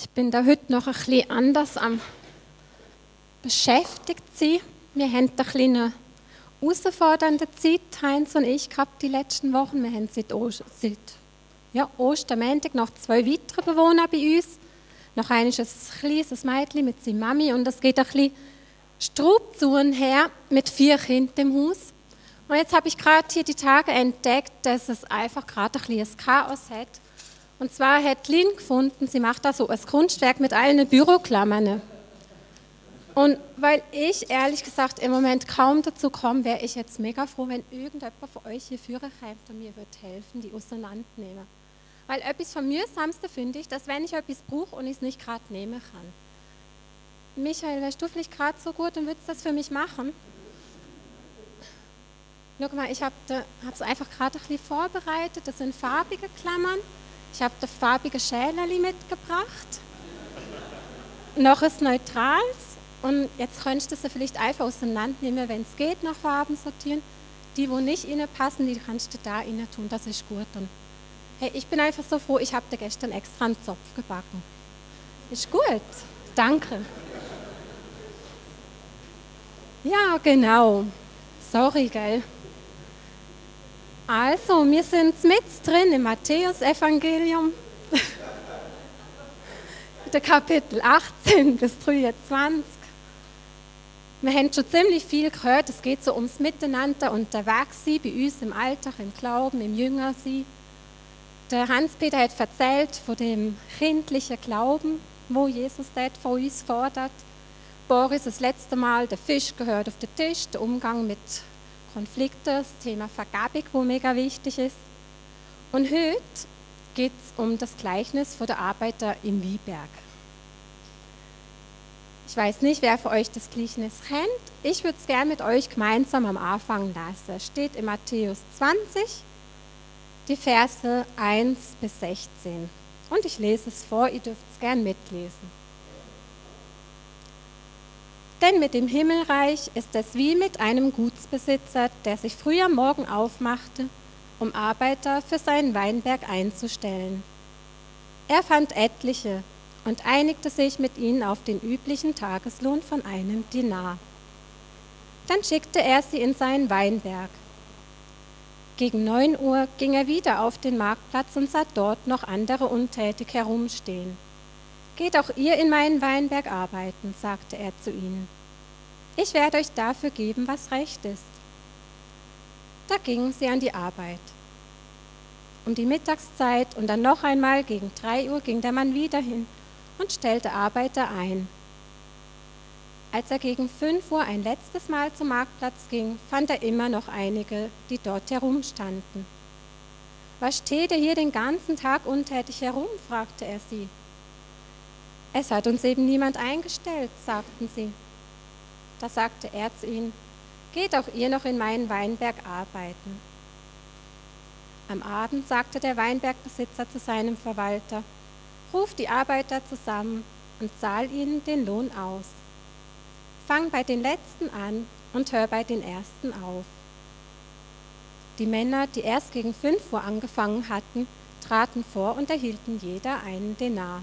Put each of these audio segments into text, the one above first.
Ich bin da heute noch ein bisschen anders am beschäftigt sein. Wir haben eine kleine herausfordernde Zeit, Heinz und ich, gehabt die letzten Wochen. Wir haben seit, Ost seit ja, Ostermontag noch zwei weitere Bewohner bei uns. Noch eines ist ein kleines Mädchen mit seiner Mami und es geht ein bisschen zu und her mit vier Kindern im Haus. Und jetzt habe ich gerade hier die Tage entdeckt, dass es einfach gerade ein bisschen Chaos hat. Und zwar hat Lynn gefunden, sie macht da so ein Kunstwerk mit allen Büroklammern. Und weil ich ehrlich gesagt im Moment kaum dazu komme, wäre ich jetzt mega froh, wenn irgendjemand von euch hier führen kommt und mir wird helfen, die auseinandernehmen. Weil etwas vom mühsamsten finde ich, dass wenn ich etwas brauche und ich es nicht gerade nehmen kann. Michael, wärst du vielleicht gerade so gut und würdest das für mich machen? Guck mal, ich habe es einfach gerade ein bisschen vorbereitet. Das sind farbige Klammern. Ich habe das farbige Schälerli mitgebracht. Noch ist Neutrals und jetzt könntest du sie vielleicht einfach auseinandernehmen, wenn es geht, nach Farben sortieren. Die, wo nicht innen passen, die kannst du da innen tun, das ist gut. Und hey, ich bin einfach so froh, ich habe dir gestern extra einen Zopf gebacken. Ist gut, danke. Ja, genau. Sorry, gell. Also, wir sind mit drin im Matthäus-Evangelium. der Kapitel 18 bis 23. Wir haben schon ziemlich viel gehört. Es geht so ums Miteinander unterwegs sein, bei uns im Alltag, im Glauben, im Jüngersein. Der Hans-Peter hat erzählt von dem kindlichen Glauben, wo Jesus dort von uns fordert. Boris das letzte Mal, der Fisch gehört auf den Tisch, der Umgang mit Konflikten, das Thema Vergebung, wo mega wichtig ist. Und heute geht es um das Gleichnis von der Arbeiter in Wieberg. Ich weiß nicht, wer für euch das Gleichnis kennt. Ich würde es gerne mit euch gemeinsam am Anfang lassen. Es steht in Matthäus 20, die Verse 1 bis 16. Und ich lese es vor, ihr dürft es gern mitlesen. Denn mit dem Himmelreich ist es wie mit einem Gutsbesitzer, der sich früh am Morgen aufmachte, um Arbeiter für seinen Weinberg einzustellen. Er fand etliche, und einigte sich mit ihnen auf den üblichen Tageslohn von einem Dinar. Dann schickte er sie in seinen Weinberg. Gegen neun Uhr ging er wieder auf den Marktplatz und sah dort noch andere untätig herumstehen. Geht auch ihr in meinen Weinberg arbeiten, sagte er zu ihnen. Ich werde euch dafür geben, was recht ist. Da gingen sie an die Arbeit. Um die Mittagszeit und dann noch einmal gegen drei Uhr ging der Mann wieder hin und stellte Arbeiter ein. Als er gegen fünf Uhr ein letztes Mal zum Marktplatz ging, fand er immer noch einige, die dort herumstanden. Was steht ihr hier den ganzen Tag untätig herum? fragte er sie. Es hat uns eben niemand eingestellt, sagten sie. Da sagte er zu ihnen, geht auch ihr noch in meinen Weinberg arbeiten. Am Abend sagte der Weinbergbesitzer zu seinem Verwalter, Ruf die Arbeiter zusammen und zahl ihnen den Lohn aus. Fang bei den Letzten an und hör bei den Ersten auf. Die Männer, die erst gegen fünf Uhr angefangen hatten, traten vor und erhielten jeder einen Denar.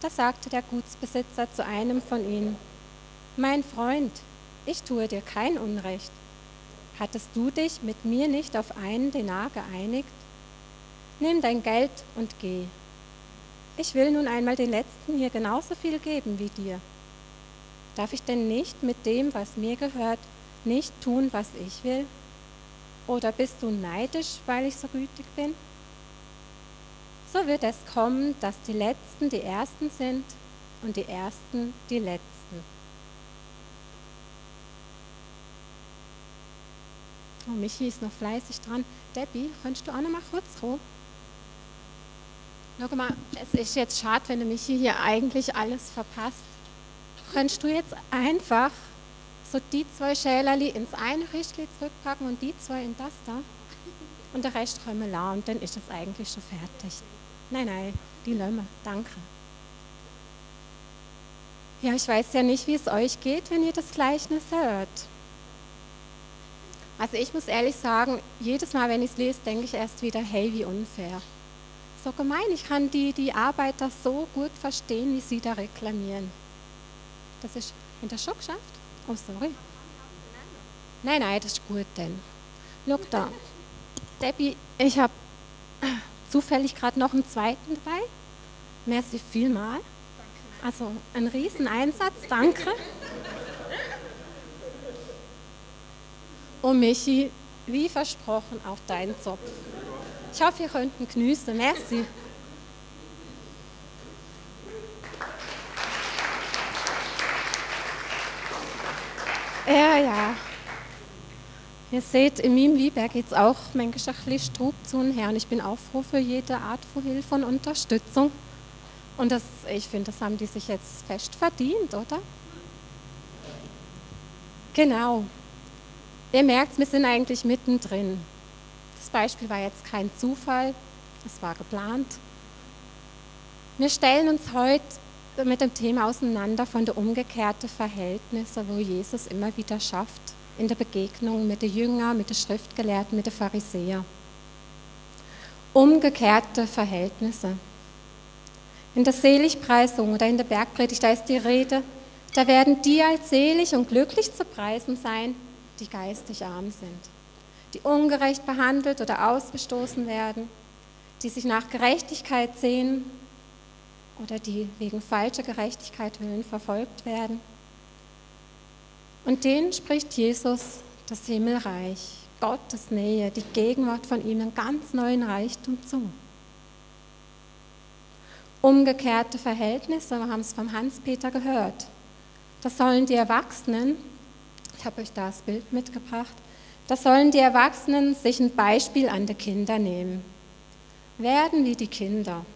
Da sagte der Gutsbesitzer zu einem von ihnen, Mein Freund, ich tue dir kein Unrecht. Hattest du dich mit mir nicht auf einen Denar geeinigt? Nimm dein Geld und geh. Ich will nun einmal den Letzten hier genauso viel geben wie dir. Darf ich denn nicht mit dem, was mir gehört, nicht tun, was ich will? Oder bist du neidisch, weil ich so gütig bin? So wird es kommen, dass die Letzten die Ersten sind und die Ersten die Letzten. Oh, Michi ist noch fleißig dran. Debbie, könntest du auch noch mal kurz kommen? Schau mal, es ist jetzt schade, wenn du mich hier eigentlich alles verpasst. Könntest du jetzt einfach so die zwei Schälerli ins eine Richtli zurückpacken und die zwei in das da? Und der Rest können wir und dann ist das eigentlich schon fertig. Nein, nein, die Lömme, danke. Ja, ich weiß ja nicht, wie es euch geht, wenn ihr das Gleichnis hört. Also ich muss ehrlich sagen, jedes Mal, wenn ich es lese, denke ich erst wieder, hey, wie unfair. So gemein, ich kann die, die Arbeiter so gut verstehen, wie sie da reklamieren. Das ist in der schon geschafft? Oh, sorry. Nein, nein, das ist gut denn. Schau da. Debbie, ich habe zufällig gerade noch einen zweiten dabei. Merci vielmal. Also ein Rieseneinsatz, danke. Und Michi, wie versprochen, auch dein Zopf. Ich hoffe, ihr könnt ihn geniessen. Merci. Ja, ja. Ihr seht, in meinem Wieberg geht es auch manchmal ein bisschen Strub zu und her. Und ich bin auch froh für jede Art von Hilfe und Unterstützung. Und das, ich finde, das haben die sich jetzt fest verdient, oder? Genau. Ihr merkt, wir sind eigentlich mittendrin. Das Beispiel war jetzt kein Zufall, es war geplant. Wir stellen uns heute mit dem Thema auseinander von der umgekehrten Verhältnisse, wo Jesus immer wieder schafft in der Begegnung mit den Jüngern, mit den Schriftgelehrten, mit den Pharisäern. Umgekehrte Verhältnisse. In der Seligpreisung oder in der Bergpredigt, da ist die Rede, da werden die als selig und glücklich zu preisen sein, die geistig arm sind, die ungerecht behandelt oder ausgestoßen werden, die sich nach Gerechtigkeit sehen oder die wegen falscher Gerechtigkeit willen verfolgt werden. Und denen spricht Jesus das Himmelreich, Gottes Nähe, die Gegenwart von ihm, einen ganz neuen Reichtum zu. Umgekehrte Verhältnisse, wir haben es vom Hans-Peter gehört. Das sollen die Erwachsenen ich habe euch da das Bild mitgebracht. Da sollen die Erwachsenen sich ein Beispiel an die Kinder nehmen. Werden wie die Kinder.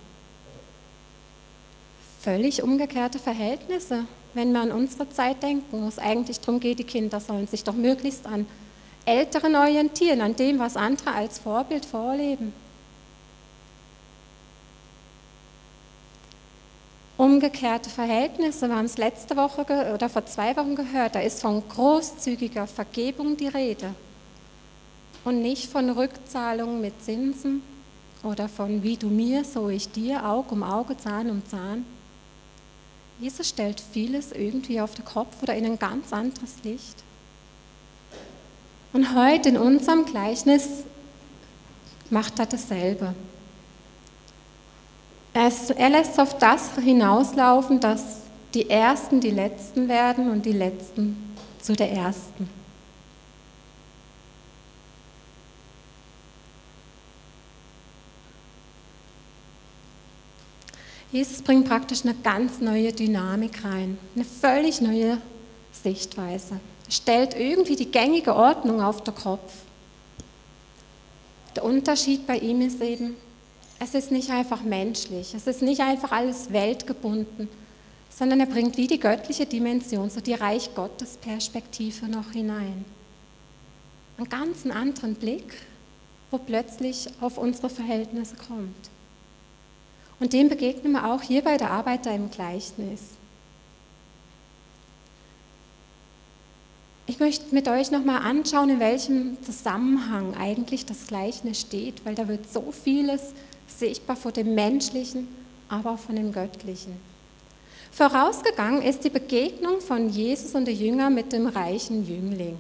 Völlig umgekehrte Verhältnisse, wenn wir an unsere Zeit denken, wo es eigentlich darum geht, die Kinder sollen sich doch möglichst an Älteren orientieren, an dem, was andere als Vorbild vorleben. Umgekehrte Verhältnisse, wir haben es letzte Woche oder vor zwei Wochen gehört, da ist von großzügiger Vergebung die Rede und nicht von Rückzahlung mit Zinsen oder von wie du mir, so ich dir, Auge um Auge, Zahn um Zahn. Jesus stellt vieles irgendwie auf den Kopf oder in ein ganz anderes Licht. Und heute in unserem Gleichnis macht er dasselbe. Er lässt auf das hinauslaufen, dass die Ersten die Letzten werden und die Letzten zu der Ersten. Jesus bringt praktisch eine ganz neue Dynamik rein, eine völlig neue Sichtweise. Er stellt irgendwie die gängige Ordnung auf den Kopf. Der Unterschied bei ihm ist eben, es ist nicht einfach menschlich, es ist nicht einfach alles weltgebunden, sondern er bringt wie die göttliche Dimension, so die Reich Gottes Perspektive noch hinein. Einen ganz anderen Blick, wo plötzlich auf unsere Verhältnisse kommt. Und dem begegnen wir auch hier bei der Arbeiter im Gleichnis. Ich möchte mit euch nochmal anschauen, in welchem Zusammenhang eigentlich das Gleichnis steht, weil da wird so vieles sichtbar von dem Menschlichen, aber auch von dem Göttlichen. Vorausgegangen ist die Begegnung von Jesus und der Jünger mit dem reichen Jüngling.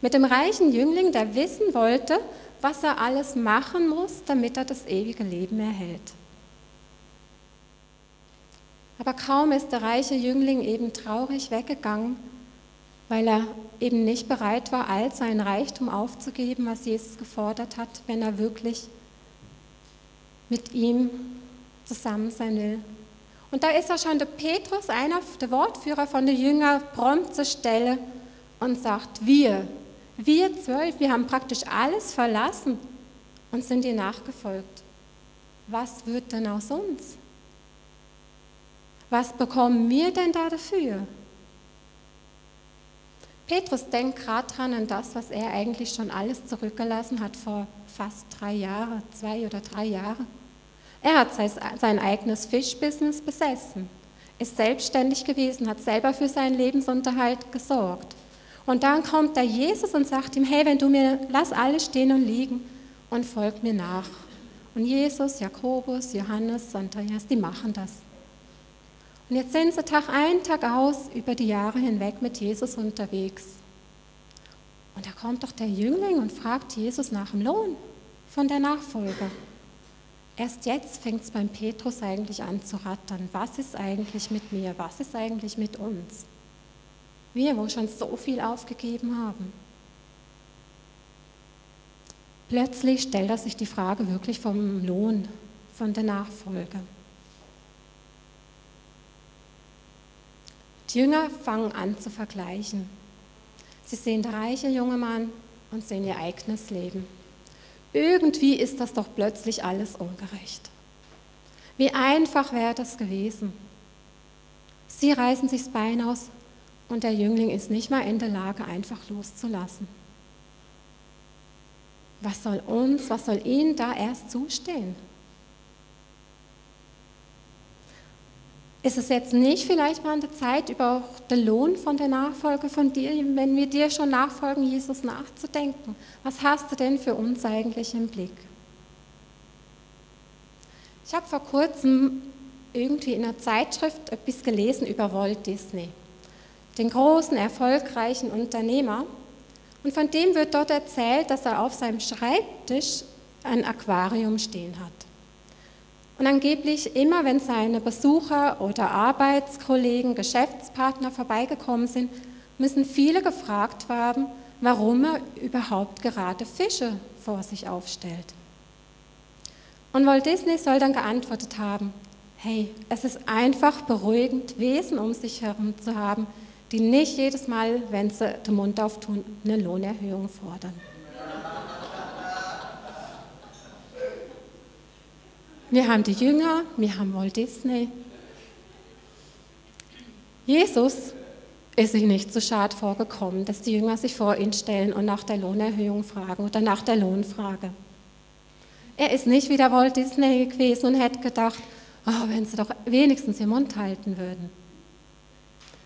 Mit dem reichen Jüngling, der wissen wollte, was er alles machen muss, damit er das ewige Leben erhält. Aber kaum ist der reiche Jüngling eben traurig weggegangen, weil er eben nicht bereit war, all sein Reichtum aufzugeben, was Jesus gefordert hat, wenn er wirklich mit ihm zusammen sein will. Und da ist auch schon der Petrus, einer der Wortführer von den Jüngern, prompt zur Stelle und sagt, wir, wir zwölf, wir haben praktisch alles verlassen und sind dir nachgefolgt. was wird denn aus uns? Was bekommen wir denn da dafür? Petrus denkt gerade dran an das, was er eigentlich schon alles zurückgelassen hat vor fast drei Jahren, zwei oder drei Jahren. Er hat sein eigenes Fischbusiness besessen, ist selbstständig gewesen, hat selber für seinen Lebensunterhalt gesorgt. Und dann kommt da Jesus und sagt ihm, hey, wenn du mir, lass alles stehen und liegen und folg mir nach. Und Jesus, Jakobus, Johannes, Andreas, die machen das. Und jetzt sind sie Tag ein, Tag aus über die Jahre hinweg mit Jesus unterwegs. Und da kommt doch der Jüngling und fragt Jesus nach dem Lohn von der Nachfolge. Erst jetzt fängt es beim Petrus eigentlich an zu rattern. Was ist eigentlich mit mir? Was ist eigentlich mit uns? Wir, wo schon so viel aufgegeben haben. Plötzlich stellt er sich die Frage wirklich vom Lohn, von der Nachfolge. Die Jünger fangen an zu vergleichen. Sie sehen der reiche junge Mann und sehen ihr eigenes Leben. Irgendwie ist das doch plötzlich alles ungerecht. Wie einfach wäre das gewesen. Sie reißen sich das Bein aus und der Jüngling ist nicht mal in der Lage, einfach loszulassen. Was soll uns, was soll ihnen da erst zustehen? Ist es jetzt nicht vielleicht mal an der Zeit, über den Lohn von der Nachfolge von dir, wenn wir dir schon nachfolgen, Jesus nachzudenken? Was hast du denn für uns eigentlich im Blick? Ich habe vor kurzem irgendwie in einer Zeitschrift etwas gelesen über Walt Disney, den großen, erfolgreichen Unternehmer. Und von dem wird dort erzählt, dass er auf seinem Schreibtisch ein Aquarium stehen hat. Und angeblich immer, wenn seine Besucher oder Arbeitskollegen, Geschäftspartner vorbeigekommen sind, müssen viele gefragt haben, warum er überhaupt gerade Fische vor sich aufstellt. Und Walt Disney soll dann geantwortet haben, hey, es ist einfach beruhigend, Wesen um sich herum zu haben, die nicht jedes Mal, wenn sie den Mund auftun, eine Lohnerhöhung fordern. Wir haben die Jünger, wir haben Walt Disney. Jesus ist sich nicht so schade vorgekommen, dass die Jünger sich vor ihn stellen und nach der Lohnerhöhung fragen oder nach der Lohnfrage. Er ist nicht wie der Walt Disney gewesen und hätte gedacht, oh, wenn sie doch wenigstens den Mund halten würden.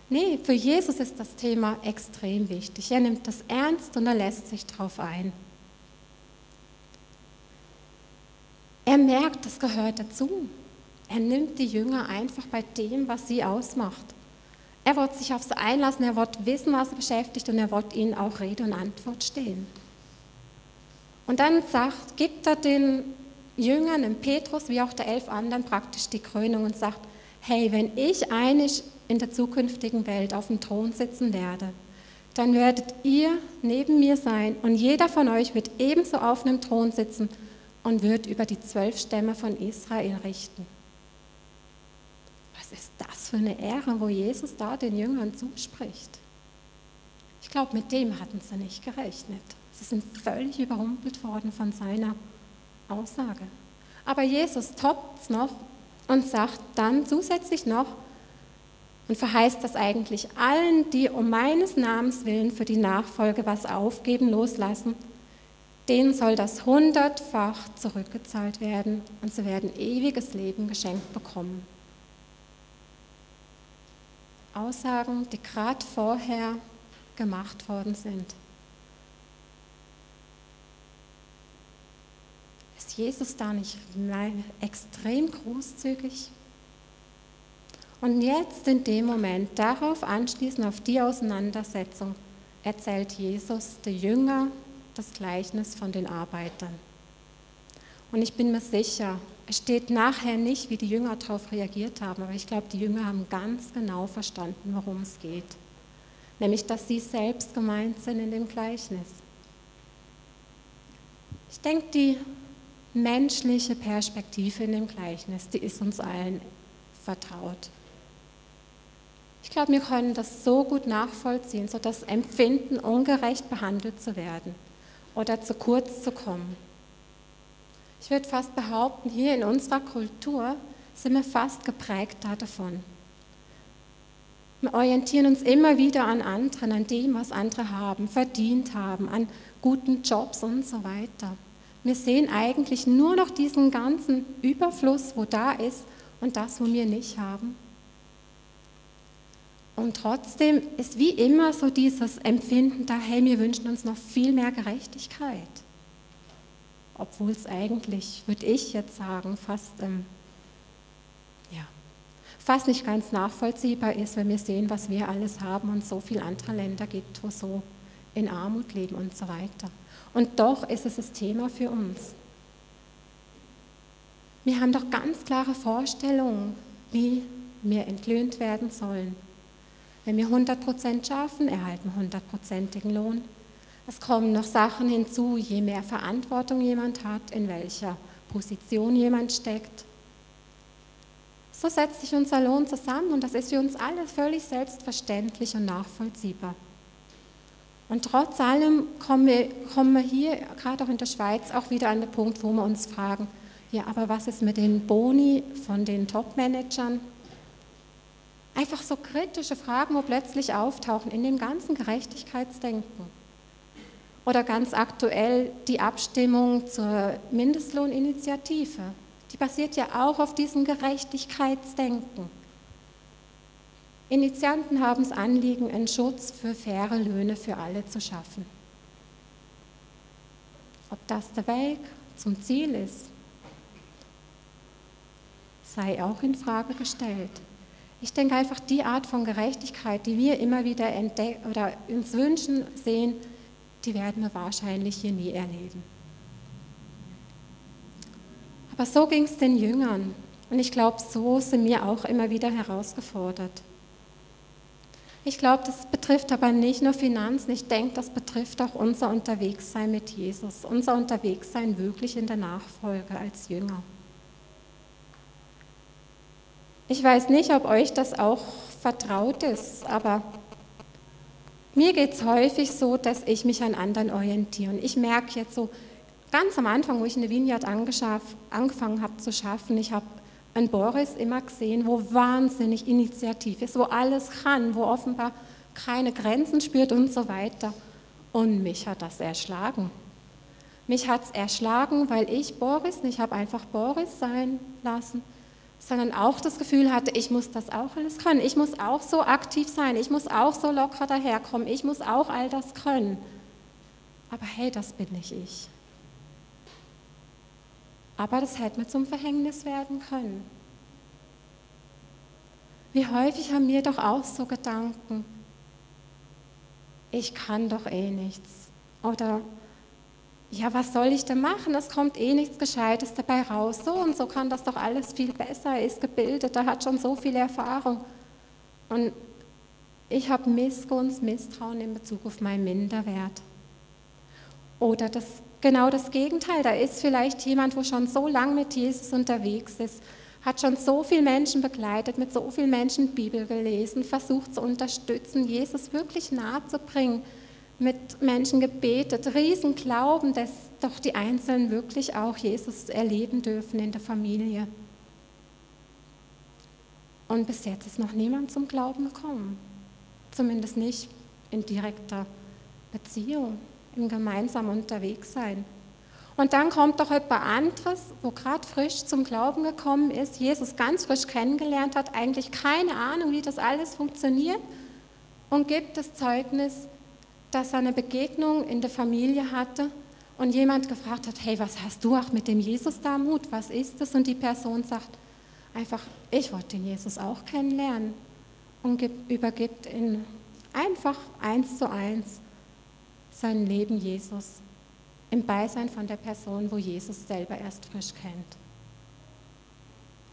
Nee, für Jesus ist das Thema extrem wichtig. Er nimmt das ernst und er lässt sich darauf ein. Er merkt, das gehört dazu. Er nimmt die Jünger einfach bei dem, was sie ausmacht. Er wird sich auf sie einlassen, er wird wissen, was sie beschäftigt und er wird ihnen auch Rede und Antwort stehen. Und dann sagt, gibt er den Jüngern, dem Petrus wie auch der elf anderen praktisch die Krönung und sagt, hey, wenn ich einig in der zukünftigen Welt auf dem Thron sitzen werde, dann werdet ihr neben mir sein und jeder von euch wird ebenso auf einem Thron sitzen und wird über die zwölf Stämme von Israel richten. Was ist das für eine Ehre, wo Jesus da den Jüngern zuspricht? Ich glaube, mit dem hatten sie nicht gerechnet. Sie sind völlig überrumpelt worden von seiner Aussage. Aber Jesus toppt es noch und sagt dann zusätzlich noch und verheißt das eigentlich allen, die um meines Namens willen für die Nachfolge was aufgeben, loslassen denen soll das hundertfach zurückgezahlt werden und sie werden ewiges Leben geschenkt bekommen. Aussagen, die gerade vorher gemacht worden sind. Ist Jesus da nicht extrem großzügig? Und jetzt in dem Moment, darauf anschließend auf die Auseinandersetzung, erzählt Jesus der Jünger das Gleichnis von den Arbeitern. Und ich bin mir sicher, es steht nachher nicht, wie die Jünger darauf reagiert haben, aber ich glaube, die Jünger haben ganz genau verstanden, worum es geht. Nämlich, dass sie selbst gemeint sind in dem Gleichnis. Ich denke, die menschliche Perspektive in dem Gleichnis, die ist uns allen vertraut. Ich glaube, wir können das so gut nachvollziehen, so das Empfinden, ungerecht behandelt zu werden oder zu kurz zu kommen. Ich würde fast behaupten, hier in unserer Kultur sind wir fast geprägt davon. Wir orientieren uns immer wieder an anderen, an dem, was andere haben, verdient haben, an guten Jobs und so weiter. Wir sehen eigentlich nur noch diesen ganzen Überfluss, wo da ist und das, wo wir nicht haben. Und trotzdem ist wie immer so dieses Empfinden da, hey, wir wünschen uns noch viel mehr Gerechtigkeit. Obwohl es eigentlich, würde ich jetzt sagen, fast ähm, fast nicht ganz nachvollziehbar ist, wenn wir sehen, was wir alles haben und so viele andere Länder gibt, wo so in Armut leben und so weiter. Und doch ist es das Thema für uns. Wir haben doch ganz klare Vorstellungen, wie wir entlöhnt werden sollen. Wenn wir 100% schaffen, erhalten wir 100%igen Lohn. Es kommen noch Sachen hinzu, je mehr Verantwortung jemand hat, in welcher Position jemand steckt, so setzt sich unser Lohn zusammen und das ist für uns alle völlig selbstverständlich und nachvollziehbar. Und trotz allem kommen wir, kommen wir hier, gerade auch in der Schweiz, auch wieder an den Punkt, wo wir uns fragen, ja, aber was ist mit den Boni von den Top-Managern? Einfach so kritische Fragen, wo plötzlich auftauchen in dem ganzen Gerechtigkeitsdenken. Oder ganz aktuell die Abstimmung zur Mindestlohninitiative die basiert ja auch auf diesem Gerechtigkeitsdenken. Initianten haben das Anliegen, einen Schutz für faire Löhne für alle zu schaffen. Ob das der Weg zum Ziel ist, sei auch in Frage gestellt. Ich denke einfach, die Art von Gerechtigkeit, die wir immer wieder entdecken oder uns wünschen, sehen, die werden wir wahrscheinlich hier nie erleben. Aber so ging es den Jüngern. Und ich glaube, so sind wir auch immer wieder herausgefordert. Ich glaube, das betrifft aber nicht nur Finanzen. Ich denke, das betrifft auch unser Unterwegssein mit Jesus, unser Unterwegssein wirklich in der Nachfolge als Jünger. Ich weiß nicht, ob euch das auch vertraut ist, aber mir geht es häufig so, dass ich mich an anderen orientiere. Und ich merke jetzt so, Ganz am Anfang, wo ich eine Vineyard angefangen habe zu schaffen, ich habe einen Boris immer gesehen, wo wahnsinnig initiativ ist, wo alles kann, wo offenbar keine Grenzen spürt und so weiter. Und mich hat das erschlagen. Mich hat es erschlagen, weil ich Boris nicht habe einfach Boris sein lassen, sondern auch das Gefühl hatte, ich muss das auch alles können. Ich muss auch so aktiv sein. Ich muss auch so locker daherkommen. Ich muss auch all das können. Aber hey, das bin nicht ich. Aber das hätte mir zum Verhängnis werden können. Wie häufig haben wir doch auch so Gedanken, ich kann doch eh nichts. Oder ja, was soll ich denn machen? Es kommt eh nichts Gescheites dabei raus. So und so kann das doch alles viel besser. Er ist gebildet, er hat schon so viel Erfahrung. Und ich habe Missgunst, Misstrauen in Bezug auf meinen Minderwert. Oder das genau das Gegenteil. Da ist vielleicht jemand, wo schon so lange mit Jesus unterwegs ist, hat schon so viele Menschen begleitet, mit so vielen Menschen Bibel gelesen, versucht zu unterstützen, Jesus wirklich nahe zu bringen, mit Menschen gebetet, riesen Glauben, dass doch die Einzelnen wirklich auch Jesus erleben dürfen in der Familie. Und bis jetzt ist noch niemand zum Glauben gekommen. Zumindest nicht in direkter Beziehung im gemeinsamen Unterwegssein. Und dann kommt doch jemand anderes, wo gerade frisch zum Glauben gekommen ist, Jesus ganz frisch kennengelernt hat, eigentlich keine Ahnung, wie das alles funktioniert und gibt das Zeugnis, dass er eine Begegnung in der Familie hatte und jemand gefragt hat, hey, was hast du auch mit dem Jesus da Mut? Was ist das? Und die Person sagt einfach, ich wollte den Jesus auch kennenlernen und übergibt ihn einfach eins zu eins sein Leben Jesus im Beisein von der Person, wo Jesus selber erst frisch kennt.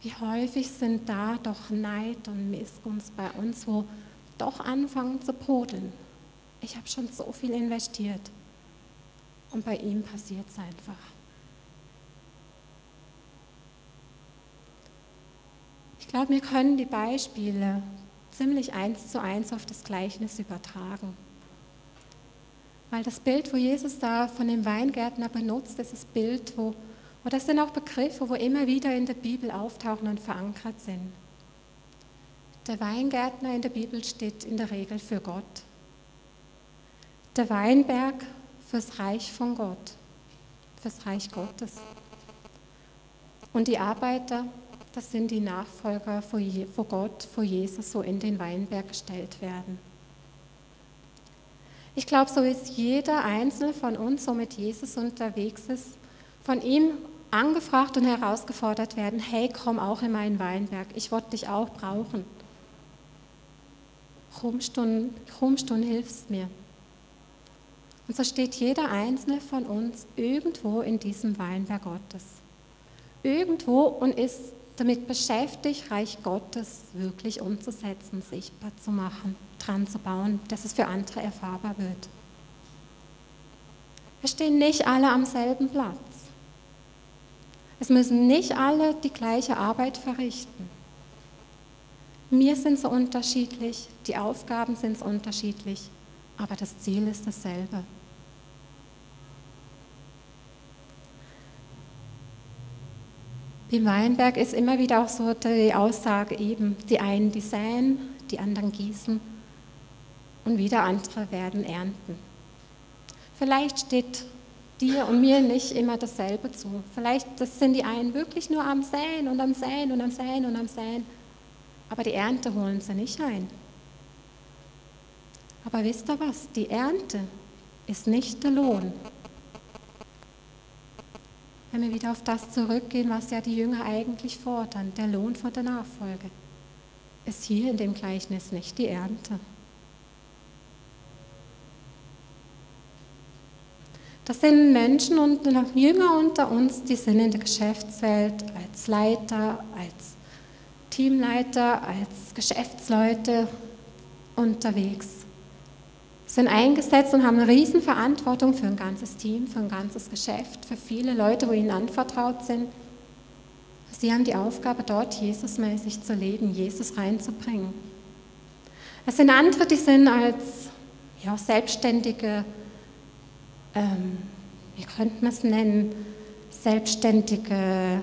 Wie häufig sind da doch Neid und Missgunst bei uns, wo doch anfangen zu brodeln. Ich habe schon so viel investiert und bei ihm passiert es einfach. Ich glaube, wir können die Beispiele ziemlich eins zu eins auf das Gleichnis übertragen. Weil das Bild, wo Jesus da von dem Weingärtner benutzt, ist das Bild, wo, Oder es sind auch Begriffe, wo immer wieder in der Bibel auftauchen und verankert sind. Der Weingärtner in der Bibel steht in der Regel für Gott. Der Weinberg fürs Reich von Gott, fürs Reich Gottes. Und die Arbeiter, das sind die Nachfolger vor Gott, vor Jesus, so in den Weinberg gestellt werden. Ich glaube, so ist jeder Einzelne von uns, so mit Jesus unterwegs ist, von ihm angefragt und herausgefordert werden, hey, komm auch in meinen Weinberg, ich wollte dich auch brauchen. Rumstunden, Rumstunden hilfst mir. Und so steht jeder Einzelne von uns irgendwo in diesem Weinberg Gottes. Irgendwo und ist damit beschäftigt, Reich Gottes wirklich umzusetzen, sichtbar zu machen, dran zu bauen, dass es für andere erfahrbar wird. Wir stehen nicht alle am selben Platz. Es müssen nicht alle die gleiche Arbeit verrichten. Wir sind so unterschiedlich, die Aufgaben sind so unterschiedlich, aber das Ziel ist dasselbe. Im Weinberg ist immer wieder auch so die Aussage eben, die einen die säen, die anderen gießen und wieder andere werden ernten. Vielleicht steht dir und mir nicht immer dasselbe zu. Vielleicht das sind die einen wirklich nur am Säen und am Säen und am Säen und am Säen, aber die Ernte holen sie nicht ein. Aber wisst ihr was? Die Ernte ist nicht der Lohn, wenn wir wieder auf das zurückgehen, was ja die Jünger eigentlich fordern, der Lohn von der Nachfolge, ist hier in dem Gleichnis nicht die Ernte. Das sind Menschen und Jünger unter uns, die sind in der Geschäftswelt als Leiter, als Teamleiter, als Geschäftsleute unterwegs sind eingesetzt und haben eine Riesenverantwortung für ein ganzes Team, für ein ganzes Geschäft, für viele Leute, wo ihnen anvertraut sind. Sie haben die Aufgabe, dort Jesusmäßig zu leben, Jesus reinzubringen. Es sind andere, die sind als ja, selbstständige, ähm, wie könnte man es nennen, selbstständige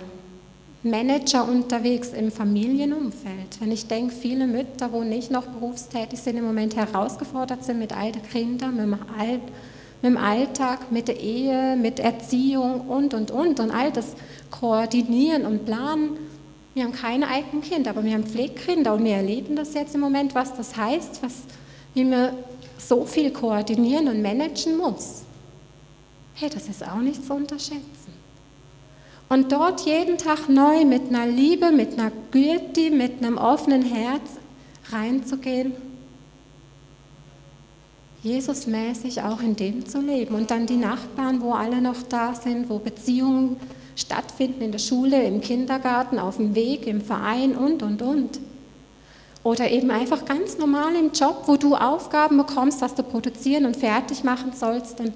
Manager unterwegs im Familienumfeld. Wenn ich denke, viele Mütter, wo nicht noch berufstätig sind, im Moment herausgefordert sind mit alten Kindern, mit dem, Alltag, mit der Ehe, mit Erziehung und, und, und. Und all das koordinieren und planen. Wir haben keine eigenen Kinder, aber wir haben Pflegekinder und wir erleben das jetzt im Moment, was das heißt, was, wie man so viel koordinieren und managen muss. Hey, das ist auch nicht zu unterschätzen. Und dort jeden Tag neu mit einer Liebe, mit einer Güte, mit einem offenen Herz reinzugehen. Jesusmäßig auch in dem zu leben. Und dann die Nachbarn, wo alle noch da sind, wo Beziehungen stattfinden in der Schule, im Kindergarten, auf dem Weg, im Verein und, und, und. Oder eben einfach ganz normal im Job, wo du Aufgaben bekommst, was du produzieren und fertig machen sollst. Und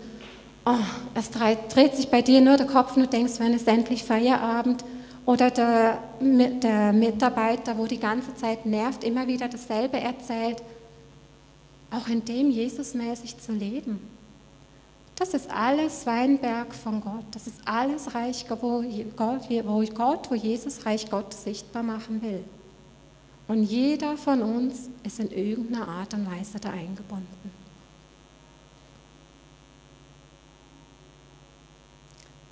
oh, es dreht sich bei dir nur der Kopf und du denkst, wenn ist endlich Feierabend? Oder der, der Mitarbeiter, wo die ganze Zeit nervt, immer wieder dasselbe erzählt. Auch in dem Jesusmäßig zu leben. Das ist alles Weinberg von Gott. Das ist alles Reich, wo Gott, wo Gott, wo Jesus Reich Gottes sichtbar machen will. Und jeder von uns ist in irgendeiner Art und Weise da eingebunden.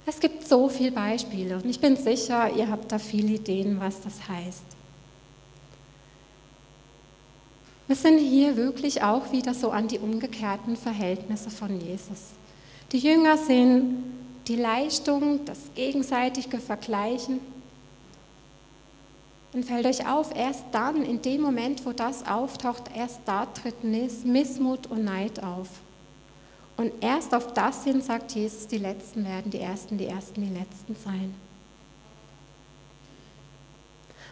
Es gibt so viele Beispiele und ich bin sicher, ihr habt da viele Ideen, was das heißt. Wir sind hier wirklich auch wieder so an die umgekehrten Verhältnisse von Jesus. Die Jünger sind die Leistung, das gegenseitige Vergleichen. Und fällt euch auf, erst dann, in dem Moment, wo das auftaucht, erst da tritt Missmut und Neid auf. Und erst auf das hin sagt Jesus, die Letzten werden die Ersten, die Ersten die Letzten sein.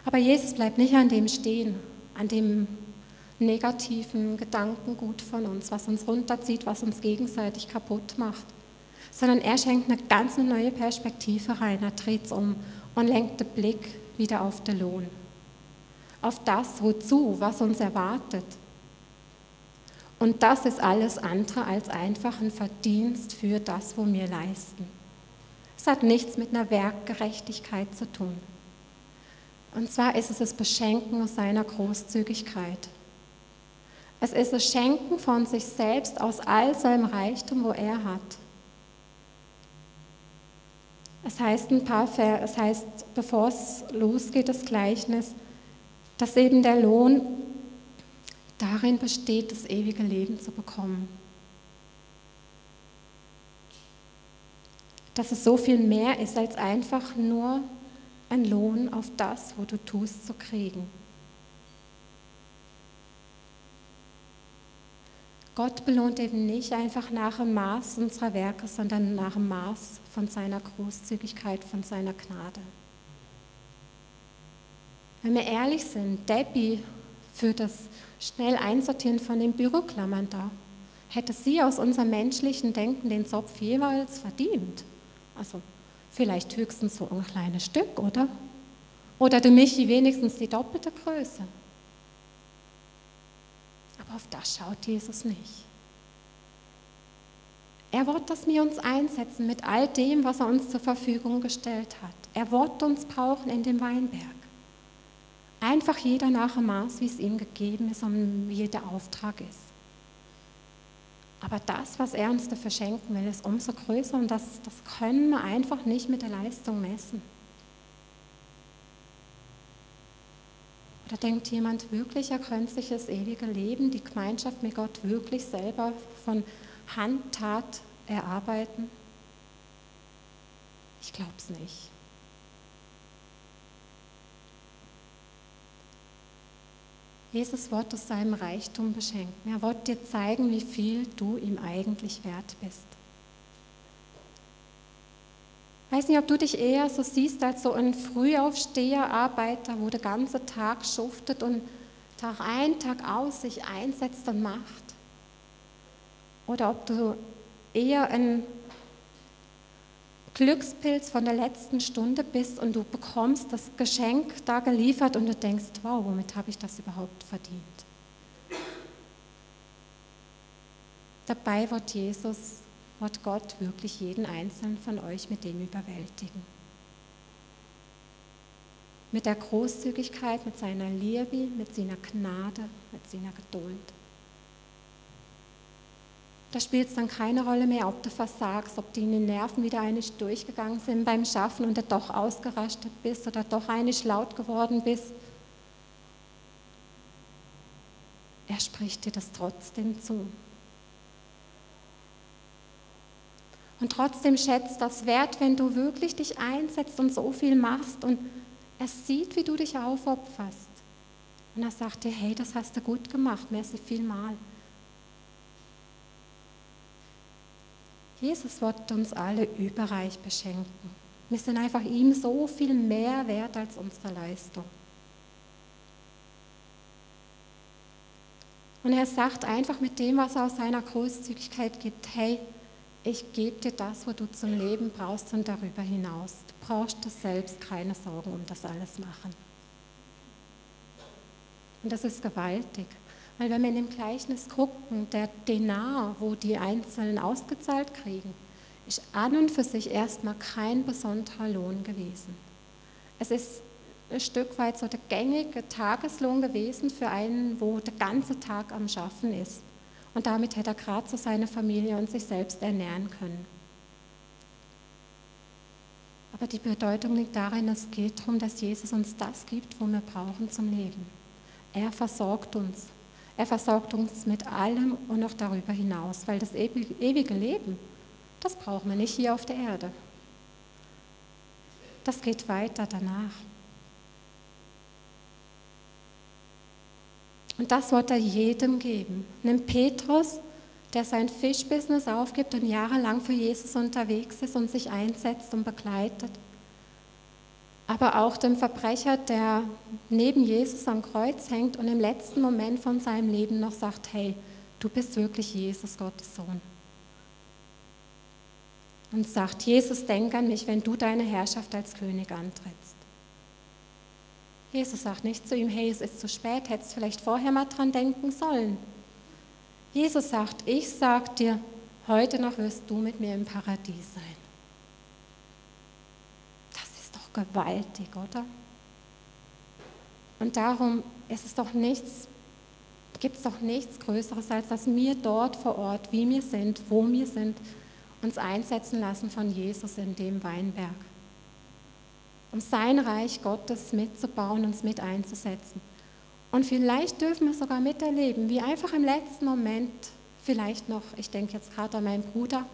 Aber Jesus bleibt nicht an dem stehen, an dem negativen Gedankengut von uns, was uns runterzieht, was uns gegenseitig kaputt macht, sondern er schenkt eine ganz neue Perspektive rein, er dreht es um und lenkt den Blick wieder auf den Lohn, auf das, wozu, was uns erwartet. Und das ist alles andere als einfach ein Verdienst für das, wo wir leisten. Es hat nichts mit einer Werkgerechtigkeit zu tun. Und zwar ist es das Beschenken aus seiner Großzügigkeit. Es ist das Schenken von sich selbst aus all seinem Reichtum, wo er hat. Es heißt ein paar Ver es heißt, bevor es losgeht, das Gleichnis, dass eben der Lohn darin besteht, das ewige Leben zu bekommen. Dass es so viel mehr ist, als einfach nur ein Lohn auf das, wo du tust, zu kriegen. Gott belohnt eben nicht einfach nach dem Maß unserer Werke, sondern nach dem Maß von seiner Großzügigkeit, von seiner Gnade. Wenn wir ehrlich sind, Debbie für das schnell Einsortieren von den Büroklammern da, hätte sie aus unserem menschlichen Denken den Zopf jeweils verdient. Also vielleicht höchstens so ein kleines Stück, oder? Oder der Michi wenigstens die doppelte Größe. Aber auf das schaut Jesus nicht. Er wird, dass wir uns einsetzen mit all dem, was er uns zur Verfügung gestellt hat. Er wird uns brauchen in dem Weinberg. Einfach jeder nach dem Maß, wie es ihm gegeben ist und wie der Auftrag ist. Aber das, was er uns dafür schenken will, ist umso größer und das, das können wir einfach nicht mit der Leistung messen. Oder denkt jemand wirklich, er könnte sich das ewige Leben, die Gemeinschaft mit Gott wirklich selber von Handtat erarbeiten? Ich glaube es nicht. Jesus wird aus seinem Reichtum beschenken. Er wird dir zeigen, wie viel du ihm eigentlich wert bist. Ich weiß nicht, ob du dich eher so siehst als so ein Frühaufsteher, Arbeiter, wo der ganze Tag schuftet und Tag ein, Tag aus sich einsetzt und macht. Oder ob du eher ein Glückspilz von der letzten Stunde bist und du bekommst das Geschenk da geliefert und du denkst, wow, womit habe ich das überhaupt verdient? Dabei wird Jesus, wird Gott wirklich jeden einzelnen von euch mit dem überwältigen. Mit der Großzügigkeit, mit seiner Liebe, mit seiner Gnade, mit seiner Geduld. Da spielt es dann keine Rolle mehr, ob du versagst, ob deine Nerven wieder einig durchgegangen sind beim Schaffen und du doch ausgerastet bist oder doch einig laut geworden bist. Er spricht dir das trotzdem zu. Und trotzdem schätzt das wert, wenn du wirklich dich einsetzt und so viel machst und er sieht, wie du dich aufopferst. Und er sagt dir, hey, das hast du gut gemacht, merci vielmal. Jesus wird uns alle überreich beschenken. Wir sind einfach ihm so viel mehr wert als unsere Leistung. Und er sagt einfach mit dem, was er aus seiner Großzügigkeit gibt, hey, ich gebe dir das, was du zum Leben brauchst und darüber hinaus. Du brauchst das selbst keine Sorgen um das alles machen. Und das ist gewaltig. Weil wenn wir in dem Gleichnis gucken, der Denar, wo die Einzelnen ausgezahlt kriegen, ist an und für sich erstmal kein besonderer Lohn gewesen. Es ist ein Stück weit so der gängige Tageslohn gewesen für einen, wo der ganze Tag am Schaffen ist. Und damit hätte er gerade so seine Familie und sich selbst ernähren können. Aber die Bedeutung liegt darin, es geht darum, dass Jesus uns das gibt, wo wir brauchen zum Leben. Er versorgt uns er versorgt uns mit allem und noch darüber hinaus, weil das ewige Leben, das brauchen wir nicht hier auf der Erde. Das geht weiter danach. Und das wird er jedem geben. Nimm Petrus, der sein Fischbusiness aufgibt und jahrelang für Jesus unterwegs ist und sich einsetzt und begleitet aber auch dem Verbrecher, der neben Jesus am Kreuz hängt und im letzten Moment von seinem Leben noch sagt, hey, du bist wirklich Jesus, Gottes Sohn. Und sagt, Jesus, denk an mich, wenn du deine Herrschaft als König antrittst. Jesus sagt nicht zu ihm, hey, es ist zu spät, hättest vielleicht vorher mal dran denken sollen. Jesus sagt, ich sag dir, heute noch wirst du mit mir im Paradies sein. Gewaltig, oder? Und darum ist es doch nichts, gibt es doch nichts Größeres, als dass wir dort vor Ort, wie wir sind, wo wir sind, uns einsetzen lassen von Jesus in dem Weinberg. Um sein Reich Gottes mitzubauen, uns mit einzusetzen. Und vielleicht dürfen wir sogar miterleben, wie einfach im letzten Moment, vielleicht noch, ich denke jetzt gerade an meinen Bruder,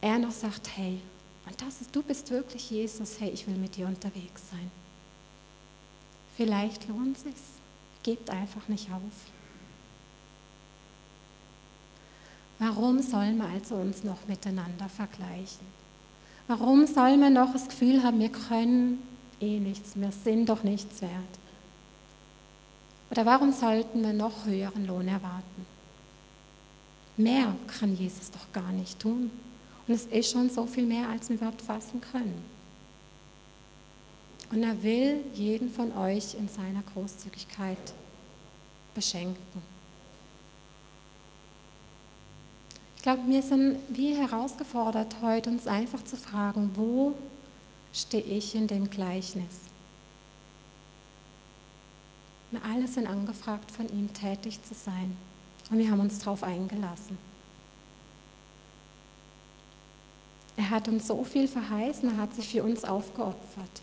er noch sagt, hey, und das ist, du bist wirklich Jesus, hey, ich will mit dir unterwegs sein. Vielleicht lohnt es sich. Gebt einfach nicht auf. Warum sollen wir also uns noch miteinander vergleichen? Warum soll man noch das Gefühl haben, wir können eh nichts, wir sind doch nichts wert? Oder warum sollten wir noch höheren Lohn erwarten? Mehr kann Jesus doch gar nicht tun. Und es ist schon so viel mehr, als wir überhaupt fassen können. Und er will jeden von euch in seiner Großzügigkeit beschenken. Ich glaube, wir sind wie herausgefordert, heute uns einfach zu fragen, wo stehe ich in dem Gleichnis? Wir alle sind angefragt, von ihm tätig zu sein. Und wir haben uns darauf eingelassen. Er hat uns so viel verheißen, er hat sich für uns aufgeopfert.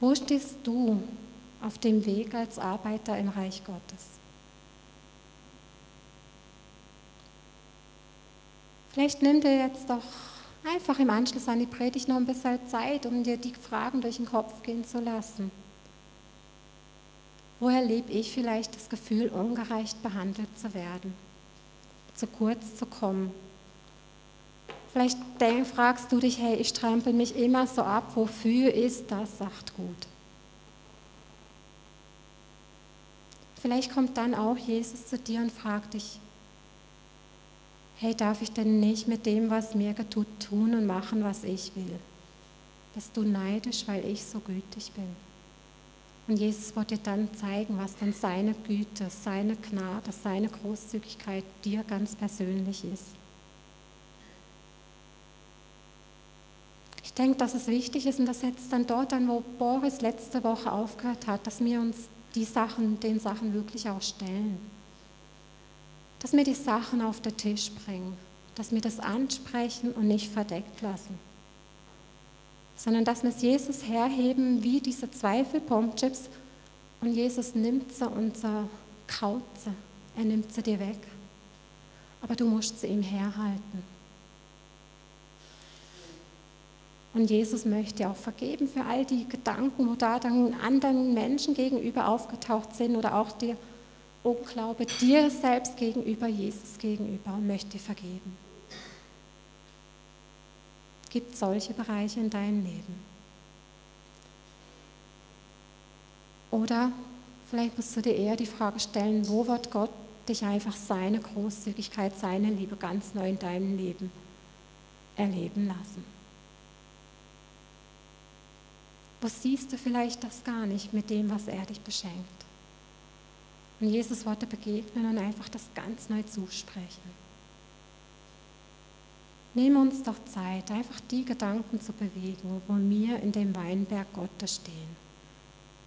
Wo stehst du auf dem Weg als Arbeiter im Reich Gottes? Vielleicht nimm dir jetzt doch einfach im Anschluss an die Predigt noch ein bisschen Zeit, um dir die Fragen durch den Kopf gehen zu lassen. Wo erlebe ich vielleicht das Gefühl, ungerecht behandelt zu werden, zu kurz zu kommen? Vielleicht fragst du dich, hey, ich strampel mich immer so ab, wofür ist das Sachtgut? Vielleicht kommt dann auch Jesus zu dir und fragt dich, hey, darf ich denn nicht mit dem, was mir getut, tun und machen, was ich will? Bist du neidisch, weil ich so gütig bin? Und Jesus wird dir dann zeigen, was dann seine Güte, seine Gnade, seine Großzügigkeit dir ganz persönlich ist. Denke, dass es wichtig ist, und das setzt dann dort an, wo Boris letzte Woche aufgehört hat, dass wir uns die Sachen, den Sachen wirklich auch stellen. Dass wir die Sachen auf den Tisch bringen, dass wir das ansprechen und nicht verdeckt lassen sondern dass wir es Jesus herheben wie diese Zweifel Pomchips und Jesus nimmt sie und sie kaut sie. Er nimmt sie dir weg. Aber du musst sie ihm herhalten. Und Jesus möchte auch vergeben für all die Gedanken, wo da dann anderen Menschen gegenüber aufgetaucht sind oder auch der Unglaube dir selbst gegenüber, Jesus gegenüber und möchte vergeben gibt solche Bereiche in deinem Leben. Oder vielleicht musst du dir eher die Frage stellen, wo wird Gott dich einfach seine Großzügigkeit, seine Liebe ganz neu in deinem Leben erleben lassen? Wo siehst du vielleicht das gar nicht mit dem, was er dich beschenkt? Und Jesus Worte begegnen und einfach das ganz neu zusprechen. Nehmen uns doch Zeit, einfach die Gedanken zu bewegen, wo wir in dem Weinberg Gottes stehen.